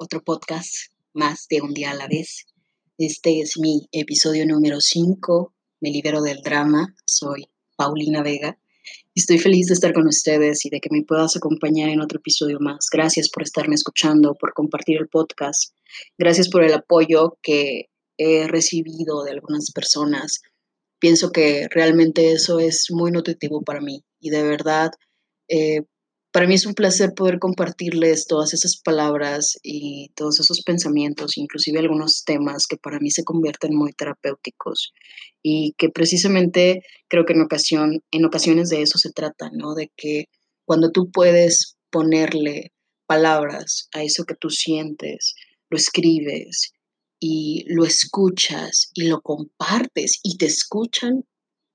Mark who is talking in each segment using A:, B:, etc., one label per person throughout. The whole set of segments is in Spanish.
A: otro podcast más de un día a la vez. Este es mi episodio número 5. Me libero del drama. Soy Paulina Vega. Estoy feliz de estar con ustedes y de que me puedas acompañar en otro episodio más. Gracias por estarme escuchando, por compartir el podcast. Gracias por el apoyo que he recibido de algunas personas. Pienso que realmente eso es muy nutritivo para mí y de verdad eh, para mí es un placer poder compartirles todas esas palabras y todos esos pensamientos, inclusive algunos temas que para mí se convierten muy terapéuticos y que precisamente creo que en, ocasión, en ocasiones de eso se trata, ¿no? De que cuando tú puedes ponerle palabras a eso que tú sientes, lo escribes y lo escuchas y lo compartes y te escuchan,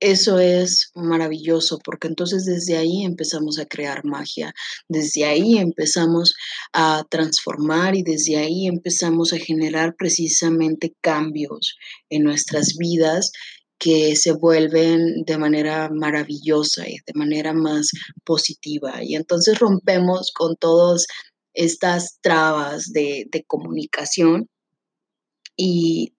A: eso es maravilloso porque entonces desde ahí empezamos a crear magia, desde ahí empezamos a transformar y desde ahí empezamos a generar precisamente cambios en nuestras vidas que se vuelven de manera maravillosa y de manera más positiva. Y entonces rompemos con todas estas trabas de, de comunicación y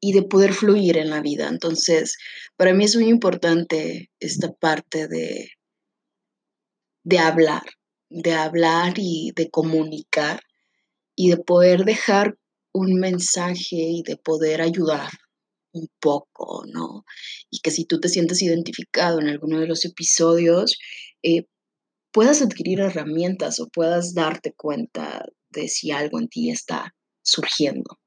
A: y de poder fluir en la vida. Entonces, para mí es muy importante esta parte de, de hablar, de hablar y de comunicar y de poder dejar un mensaje y de poder ayudar un poco, ¿no? Y que si tú te sientes identificado en alguno de los episodios, eh, puedas adquirir herramientas o puedas darte cuenta de si algo en ti está surgiendo.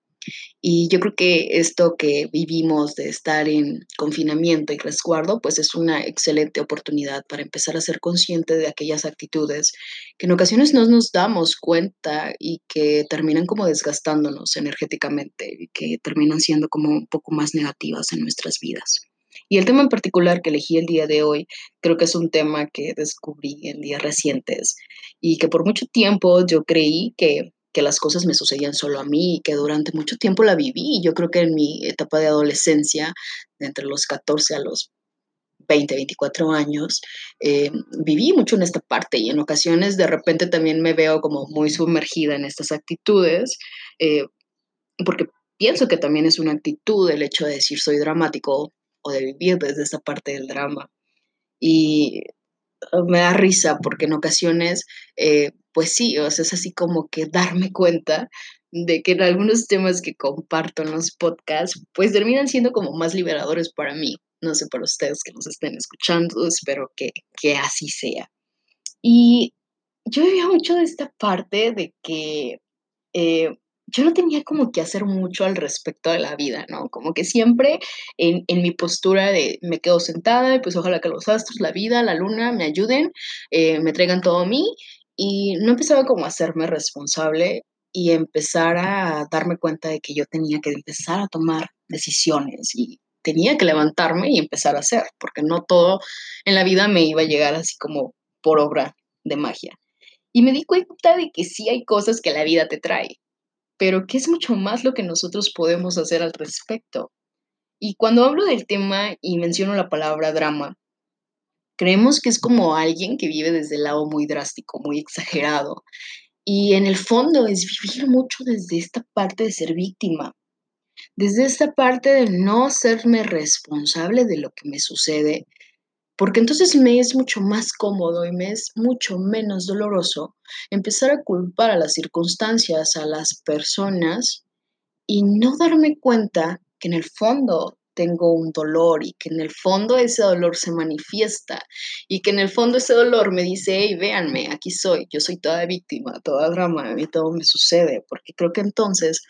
A: Y yo creo que esto que vivimos de estar en confinamiento y resguardo, pues es una excelente oportunidad para empezar a ser consciente de aquellas actitudes que en ocasiones no nos damos cuenta y que terminan como desgastándonos energéticamente y que terminan siendo como un poco más negativas en nuestras vidas. Y el tema en particular que elegí el día de hoy, creo que es un tema que descubrí en días recientes y que por mucho tiempo yo creí que que las cosas me sucedían solo a mí y que durante mucho tiempo la viví. Yo creo que en mi etapa de adolescencia, entre los 14 a los 20, 24 años, eh, viví mucho en esta parte y en ocasiones de repente también me veo como muy sumergida en estas actitudes, eh, porque pienso que también es una actitud el hecho de decir soy dramático o de vivir desde esta parte del drama. Y me da risa porque en ocasiones eh, pues sí, o sea, es así como que darme cuenta de que en algunos temas que comparto en los podcasts, pues terminan siendo como más liberadores para mí. No sé para ustedes que nos estén escuchando, espero que, que así sea. Y yo vivía mucho de esta parte de que eh, yo no tenía como que hacer mucho al respecto de la vida, ¿no? Como que siempre en, en, mi postura de me quedo sentada y pues ojalá que los astros, la vida, la luna me ayuden, eh, me traigan todo a mí y no empezaba como a hacerme responsable y empezar a darme cuenta de que yo tenía que empezar a tomar decisiones y tenía que levantarme y empezar a hacer, porque no todo en la vida me iba a llegar así como por obra de magia. Y me di cuenta de que sí hay cosas que la vida te trae, pero que es mucho más lo que nosotros podemos hacer al respecto. Y cuando hablo del tema y menciono la palabra drama, Creemos que es como alguien que vive desde el lado muy drástico, muy exagerado. Y en el fondo es vivir mucho desde esta parte de ser víctima, desde esta parte de no serme responsable de lo que me sucede, porque entonces me es mucho más cómodo y me es mucho menos doloroso empezar a culpar a las circunstancias, a las personas y no darme cuenta que en el fondo tengo un dolor y que en el fondo ese dolor se manifiesta y que en el fondo ese dolor me dice, hey, véanme, aquí soy, yo soy toda víctima, toda drama, a mí todo me sucede, porque creo que entonces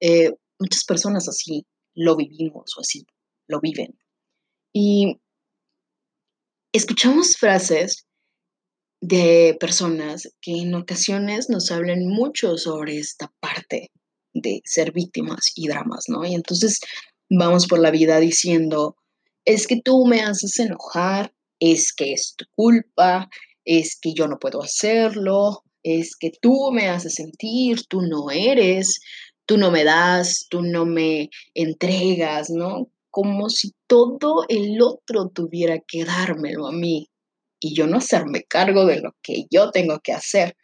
A: eh, muchas personas así lo vivimos o así lo viven. Y escuchamos frases de personas que en ocasiones nos hablan mucho sobre esta parte de ser víctimas y dramas, ¿no? Y entonces vamos por la vida diciendo, es que tú me haces enojar, es que es tu culpa, es que yo no puedo hacerlo, es que tú me haces sentir, tú no eres, tú no me das, tú no me entregas, ¿no? Como si todo el otro tuviera que dármelo a mí y yo no hacerme cargo de lo que yo tengo que hacer.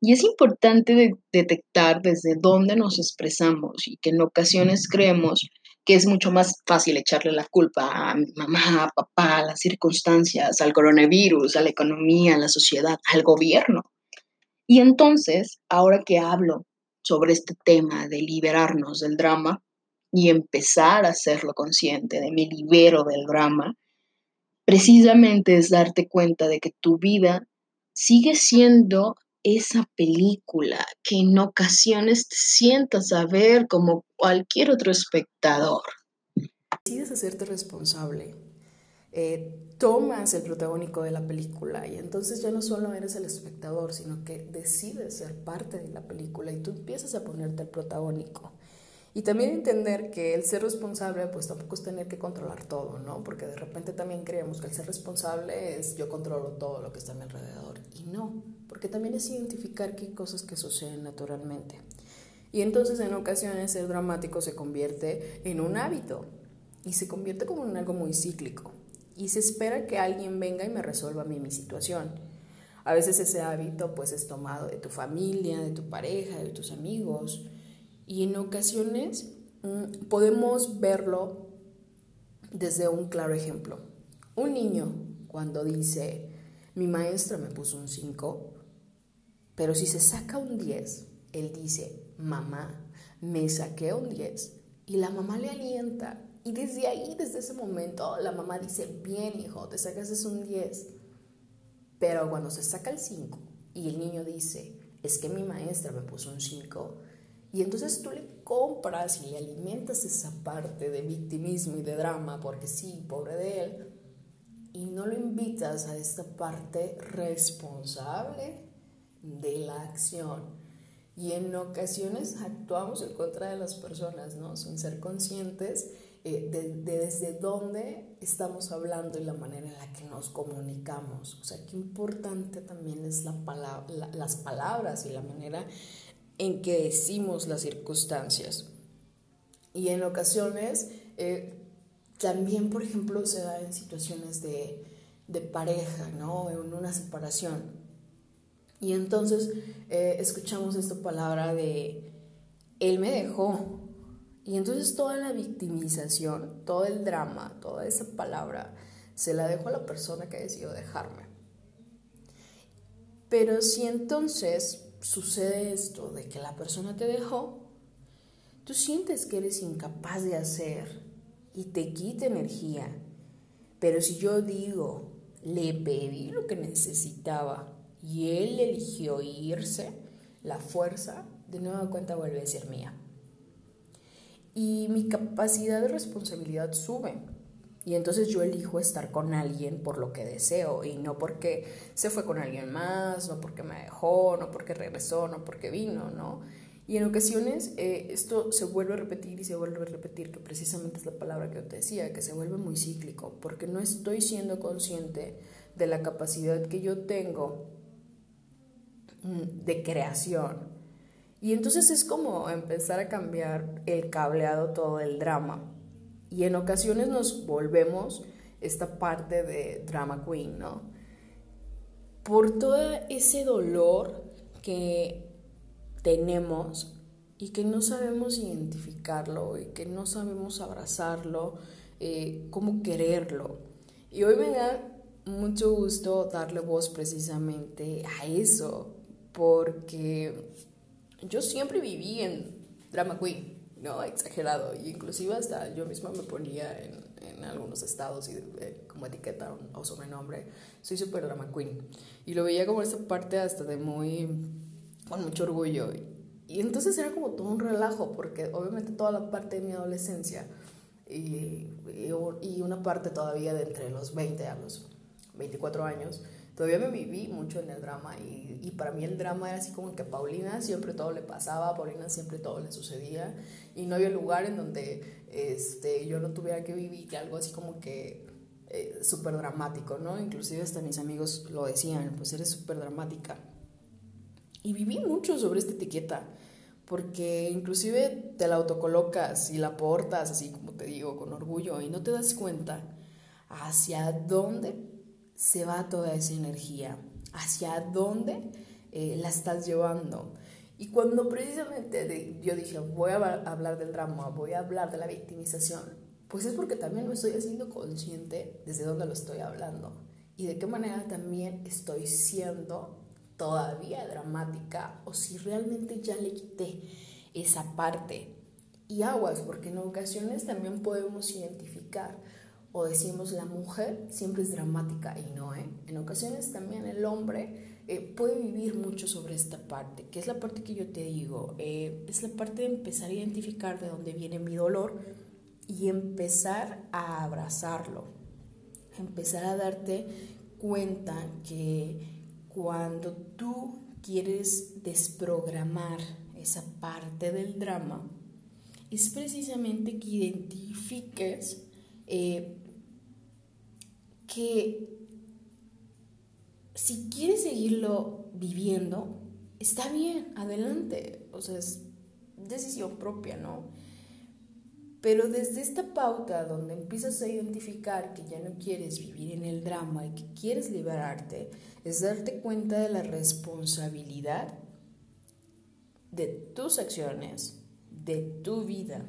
A: Y es importante detectar desde dónde nos expresamos y que en ocasiones creemos que es mucho más fácil echarle la culpa a mamá, a papá, a las circunstancias, al coronavirus, a la economía, a la sociedad, al gobierno. Y entonces, ahora que hablo sobre este tema de liberarnos del drama y empezar a hacerlo consciente de me libero del drama, precisamente es darte cuenta de que tu vida sigue siendo esa película que en ocasiones te sientas a ver como cualquier otro espectador.
B: Decides hacerte responsable, eh, tomas el protagónico de la película y entonces ya no solo eres el espectador, sino que decides ser parte de la película y tú empiezas a ponerte el protagónico. Y también entender que el ser responsable, pues tampoco es tener que controlar todo, ¿no? Porque de repente también creemos que el ser responsable es yo controlo todo lo que está a mi alrededor. Y no, porque también es identificar qué cosas que suceden naturalmente. Y entonces en ocasiones ser dramático se convierte en un hábito y se convierte como en algo muy cíclico. Y se espera que alguien venga y me resuelva a mí mi situación. A veces ese hábito pues es tomado de tu familia, de tu pareja, de tus amigos y en ocasiones mm, podemos verlo desde un claro ejemplo. Un niño cuando dice, mi maestra me puso un 5, pero si se saca un 10, él dice, mamá, me saqué un 10. Y la mamá le alienta. Y desde ahí, desde ese momento, la mamá dice, bien hijo, te sacas un 10. Pero cuando se saca el 5 y el niño dice, es que mi maestra me puso un 5, y entonces tú le compras y le alimentas esa parte de victimismo y de drama, porque sí, pobre de él, y no lo invitas a esta parte responsable de la acción. Y en ocasiones actuamos en contra de las personas, ¿no? Sin ser conscientes eh, de, desde dónde estamos hablando y la manera en la que nos comunicamos. O sea, qué importante también es la las palabras y la manera en que decimos las circunstancias. Y en ocasiones eh, también, por ejemplo, se da en situaciones de, de pareja, ¿no? En una separación. Y entonces eh, escuchamos esta palabra de, él me dejó. Y entonces toda la victimización, todo el drama, toda esa palabra, se la dejo a la persona que decidió dejarme. Pero si entonces sucede esto de que la persona te dejó, tú sientes que eres incapaz de hacer y te quita energía. Pero si yo digo, le pedí lo que necesitaba y él eligió irse, la fuerza de nueva cuenta vuelve a ser mía. Y mi capacidad de responsabilidad sube. Y entonces yo elijo estar con alguien por lo que deseo y no porque se fue con alguien más, no porque me dejó, no porque regresó, no porque vino, ¿no? Y en ocasiones eh, esto se vuelve a repetir y se vuelve a repetir, que precisamente es la palabra que yo te decía, que se vuelve muy cíclico, porque no estoy siendo consciente de la capacidad que yo tengo de creación. Y entonces es como empezar a cambiar el cableado, todo el drama. Y en ocasiones nos volvemos esta parte de drama queen, ¿no? Por todo ese dolor que tenemos y que no sabemos identificarlo y que no sabemos abrazarlo, eh, cómo quererlo. Y hoy me da mucho gusto darle voz precisamente a eso, porque yo siempre viví en drama queen. ¿no? Exagerado. Y inclusive hasta yo misma me ponía en, algunos estados y eh, como etiqueta o, sobrenombre, soy super drama queen. Y lo veía como esta parte hasta de muy, con mucho orgullo. Y entonces era como todo un relajo, porque obviamente toda la parte de mi adolescencia y, y, una parte todavía de entre los 20 a los 24 años, todavía me viví mucho en el drama y, y, para mí el drama era así como que a Paulina siempre todo le pasaba, a Paulina siempre todo le sucedía y no había lugar en donde este, yo no tuviera que vivir algo así como que eh, súper dramático, ¿no? Inclusive hasta mis amigos lo decían, pues eres súper dramática. Y viví mucho sobre esta etiqueta, porque inclusive te la autocolocas y la portas, así como te digo, con orgullo, y no te das cuenta hacia dónde se va toda esa energía, hacia dónde eh, la estás llevando. Y cuando precisamente yo dije, voy a hablar del drama, voy a hablar de la victimización, pues es porque también me estoy haciendo consciente desde dónde lo estoy hablando y de qué manera también estoy siendo todavía dramática o si realmente ya le quité esa parte. Y aguas, porque en ocasiones también podemos identificar o decimos la mujer siempre es dramática y no, ¿eh? En ocasiones también el hombre eh, puede vivir mucho sobre esta parte, que es la parte que yo te digo, eh, es la parte de empezar a identificar de dónde viene mi dolor y empezar a abrazarlo, empezar a darte cuenta que cuando tú quieres desprogramar esa parte del drama, es precisamente que identifiques eh, que si quieres seguirlo viviendo, está bien, adelante. O sea, es decisión propia, ¿no? Pero desde esta pauta donde empiezas a identificar que ya no quieres vivir en el drama y que quieres liberarte, es darte cuenta de la responsabilidad de tus acciones, de tu vida,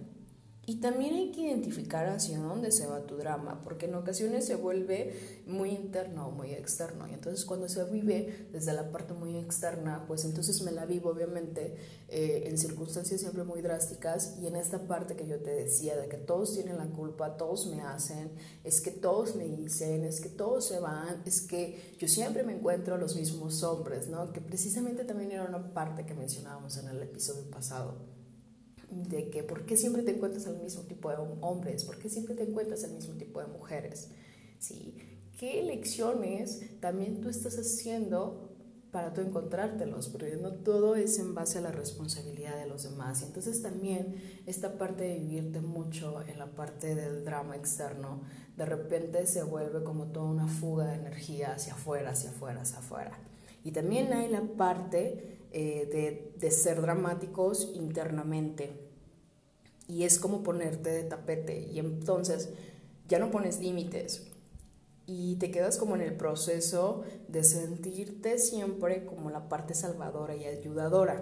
B: y también hay que identificar hacia dónde se va tu drama, porque en ocasiones se vuelve muy interno o muy externo. Y entonces cuando se vive desde la parte muy externa, pues entonces me la vivo obviamente eh, en circunstancias siempre muy drásticas y en esta parte que yo te decía, de que todos tienen la culpa, todos me hacen, es que todos me dicen, es que todos se van, es que yo siempre me encuentro a los mismos hombres, ¿no? Que precisamente también era una parte que mencionábamos en el episodio pasado de que por qué siempre te encuentras al mismo tipo de hombres, por qué siempre te encuentras al mismo tipo de mujeres, ¿sí? ¿Qué elecciones también tú estás haciendo para tú encontrártelos? Porque no todo es en base a la responsabilidad de los demás. Y entonces también esta parte de vivirte mucho en la parte del drama externo, de repente se vuelve como toda una fuga de energía hacia afuera, hacia afuera, hacia afuera. Y también hay la parte eh, de, de, ser dramáticos internamente. Y es como ponerte de tapete. Y entonces ya no pones límites. Y te quedas como en el proceso de sentirte siempre como la parte salvadora y ayudadora.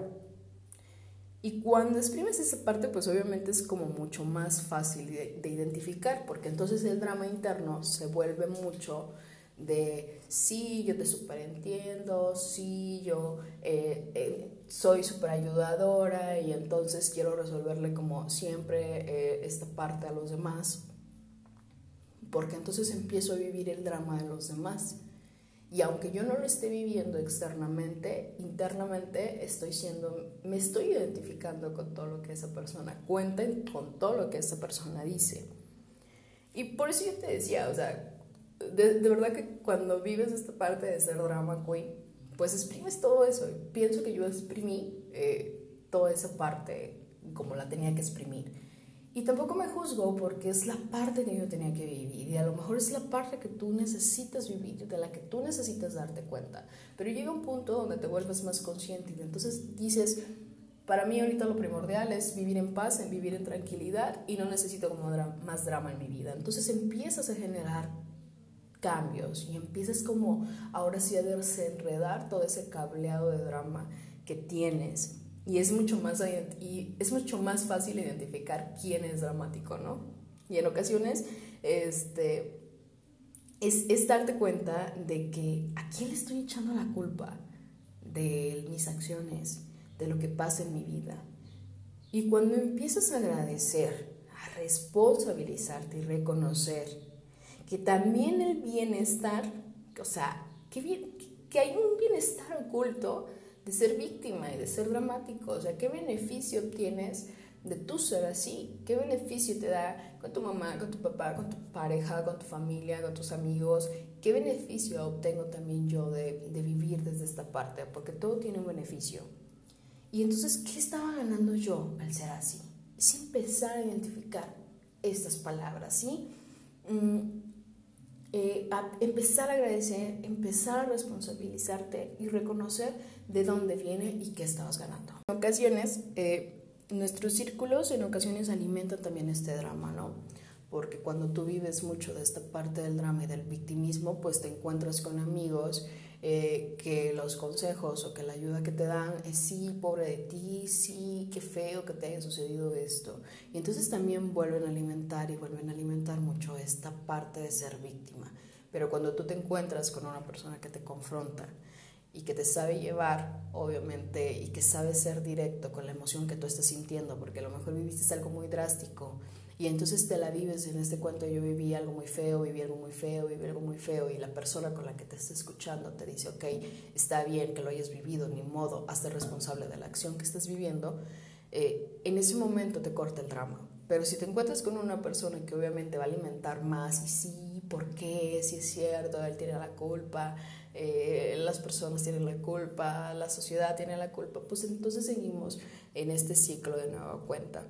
B: Y cuando exprimes esa parte, pues obviamente es como mucho más fácil de, de identificar, porque entonces el drama interno se vuelve mucho de sí, yo te superentiendo, sí, yo eh, eh, soy súper ayudadora y entonces quiero resolverle como siempre eh, esta parte a los demás, porque entonces empiezo a vivir el drama de los demás. Y aunque yo no lo esté viviendo externamente, internamente estoy siendo, me estoy identificando con todo lo que esa persona cuenta, con todo lo que esa persona dice. Y por eso yo te decía, o sea, de, verdad que cuando vives esta parte de ser drama queen, pues exprimes todo eso. Pienso que yo exprimí eh, toda esa parte como la tenía que exprimir. Y tampoco me juzgo porque es la parte que yo tenía que vivir y a lo mejor es la parte que tú necesitas vivir, de la que tú necesitas darte cuenta. Pero llega un punto donde te vuelves más consciente y entonces dices, para mí ahorita lo primordial es vivir en paz, en vivir en tranquilidad y no necesito como más drama en mi vida. Entonces empiezas a generar cambios y empiezas como ahora sí a desenredar todo ese cableado de drama que tienes y es mucho más y es mucho más fácil identificar quién es dramático, ¿no? Y en ocasiones este es, es darte cuenta de que a quién le estoy echando la culpa de mis acciones, de lo que pasa en mi vida. Y cuando empiezas a agradecer, a responsabilizarte y reconocer que también el bienestar, o sea, que, bien, que hay un bienestar oculto de ser víctima y de ser dramático, o sea, ¿qué beneficio obtienes de tú ser así. ¿Qué beneficio te da con tu mamá, con tu papá, con tu pareja, con tu familia, con tus amigos? ¿Qué beneficio obtengo también yo de, de vivir desde esta parte? Porque todo tiene un beneficio. Y entonces, ¿qué estaba ganando yo al ser así? Es empezar a identificar estas palabras, ¿sí? Mm, eh, empezar a agradecer, empezar a responsabilizarte y reconocer de dónde viene y qué estabas ganando. En ocasiones, eh, nuestros círculos en ocasiones alimentan también este drama, ¿no? Porque cuando tú vives mucho de esta parte del drama y del victimismo, pues te encuentras con amigos eh, que los consejos o que la ayuda que te dan es sí, pobre de ti, sí, qué feo que te haya sucedido esto. Y entonces también vuelven a alimentar y vuelven a alimentar mucho esta parte de ser víctima. Pero cuando tú te encuentras con una persona que te confronta y que te sabe llevar, obviamente, y que sabe ser directo con la emoción que tú estás sintiendo, porque a lo mejor viviste algo muy drástico y entonces te la vives en este cuento, yo viví algo muy feo, viví algo muy feo, viví algo muy feo, y la persona con la que te está escuchando te dice, ok, está bien que lo hayas vivido, ni modo, hazte responsable de la acción que estás viviendo, eh, en ese momento te corta el drama. Pero si te encuentras con una persona que obviamente va a alimentar más, y sí, ¿por qué? Si es cierto, él tiene la culpa, eh, las personas tienen la culpa, la sociedad tiene la culpa, pues entonces seguimos en este ciclo de nueva cuenta.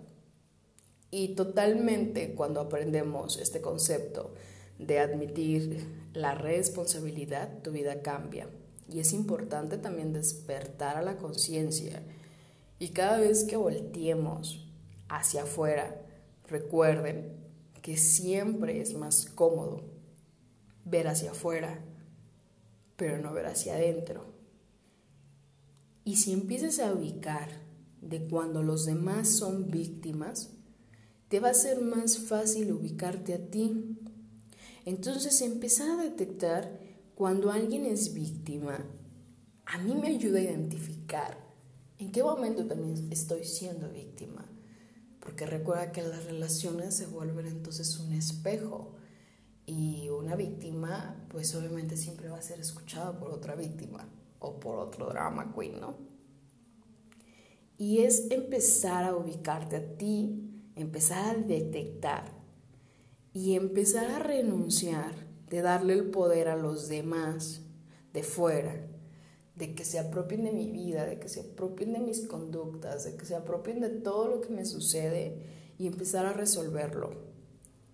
B: Y totalmente cuando aprendemos este concepto de admitir la responsabilidad, tu vida cambia. Y es importante también despertar a la conciencia. Y cada vez que volteemos hacia afuera, recuerden que siempre es más cómodo ver hacia afuera, pero no ver hacia adentro. Y si empiezas a ubicar de cuando los demás son víctimas, te va a ser más fácil ubicarte a ti. Entonces empezar a detectar cuando alguien es víctima, a mí me ayuda a identificar en qué momento también estoy siendo víctima. Porque recuerda que las relaciones se vuelven entonces un espejo. Y una víctima, pues obviamente siempre va a ser escuchada por otra víctima o por otro drama queen, ¿no? Y es empezar a ubicarte a ti empezar a detectar y empezar a renunciar de darle el poder a los demás de fuera, de que se apropien de mi vida, de que se apropien de mis conductas, de que se apropien de todo lo que me sucede y empezar a resolverlo.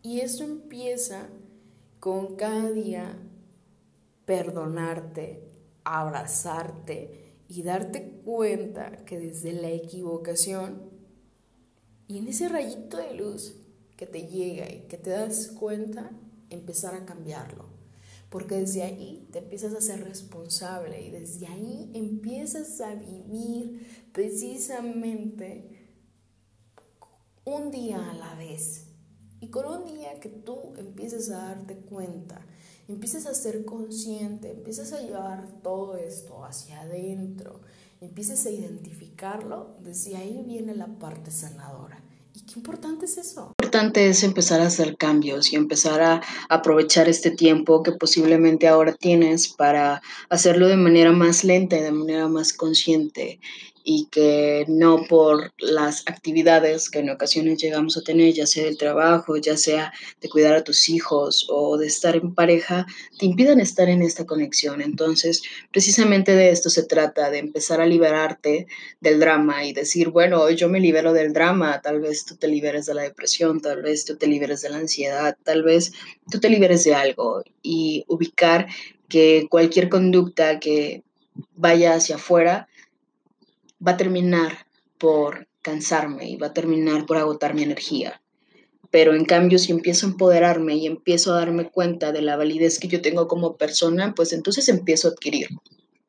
B: Y eso empieza con cada día perdonarte, abrazarte y darte cuenta que desde la equivocación y en ese rayito de luz que te llega y que te das cuenta, empezar a cambiarlo. Porque desde ahí te empiezas a ser responsable y desde ahí empiezas a vivir precisamente un día a la vez. Y con un día que tú empieces a darte cuenta, empiezas a ser consciente, empiezas a llevar todo esto hacia adentro, empieces a identificarlo, desde ahí viene la parte sanadora. ¿Y qué importante es eso?
A: Importante es empezar a hacer cambios y empezar a aprovechar este tiempo que posiblemente ahora tienes para hacerlo de manera más lenta y de manera más consciente y que no por las actividades que en ocasiones llegamos a tener, ya sea del trabajo, ya sea de cuidar a tus hijos o de estar en pareja, te impidan estar en esta conexión. Entonces, precisamente de esto se trata, de empezar a liberarte del drama y decir, bueno, yo me libero del drama, tal vez tú te liberes de la depresión, tal vez tú te liberes de la ansiedad, tal vez tú te liberes de algo y ubicar que cualquier conducta que vaya hacia afuera, va a terminar por cansarme y va a terminar por agotar mi energía. Pero en cambio, si empiezo a empoderarme y empiezo a darme cuenta de la validez que yo tengo como persona, pues entonces empiezo a adquirir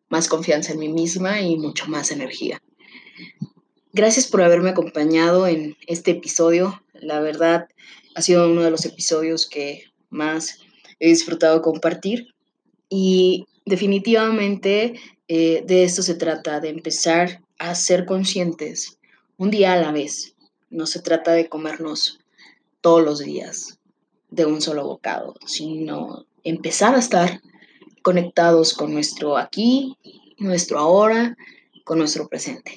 A: más confianza en mí misma y mucho más energía. Gracias por haberme acompañado en este episodio. La verdad, ha sido uno de los episodios que más he disfrutado compartir y definitivamente eh, de esto se trata, de empezar a ser conscientes un día a la vez. No se trata de comernos todos los días de un solo bocado, sino empezar a estar conectados con nuestro aquí, nuestro ahora, con nuestro presente.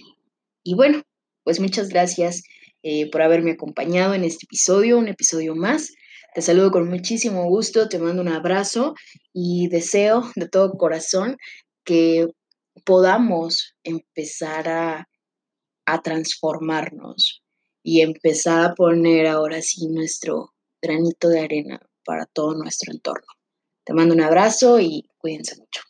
A: Y bueno, pues muchas gracias eh, por haberme acompañado en este episodio, un episodio más. Te saludo con muchísimo gusto, te mando un abrazo y deseo de todo corazón que podamos empezar a, a transformarnos y empezar a poner ahora sí nuestro granito de arena para todo nuestro entorno. Te mando un abrazo y cuídense mucho.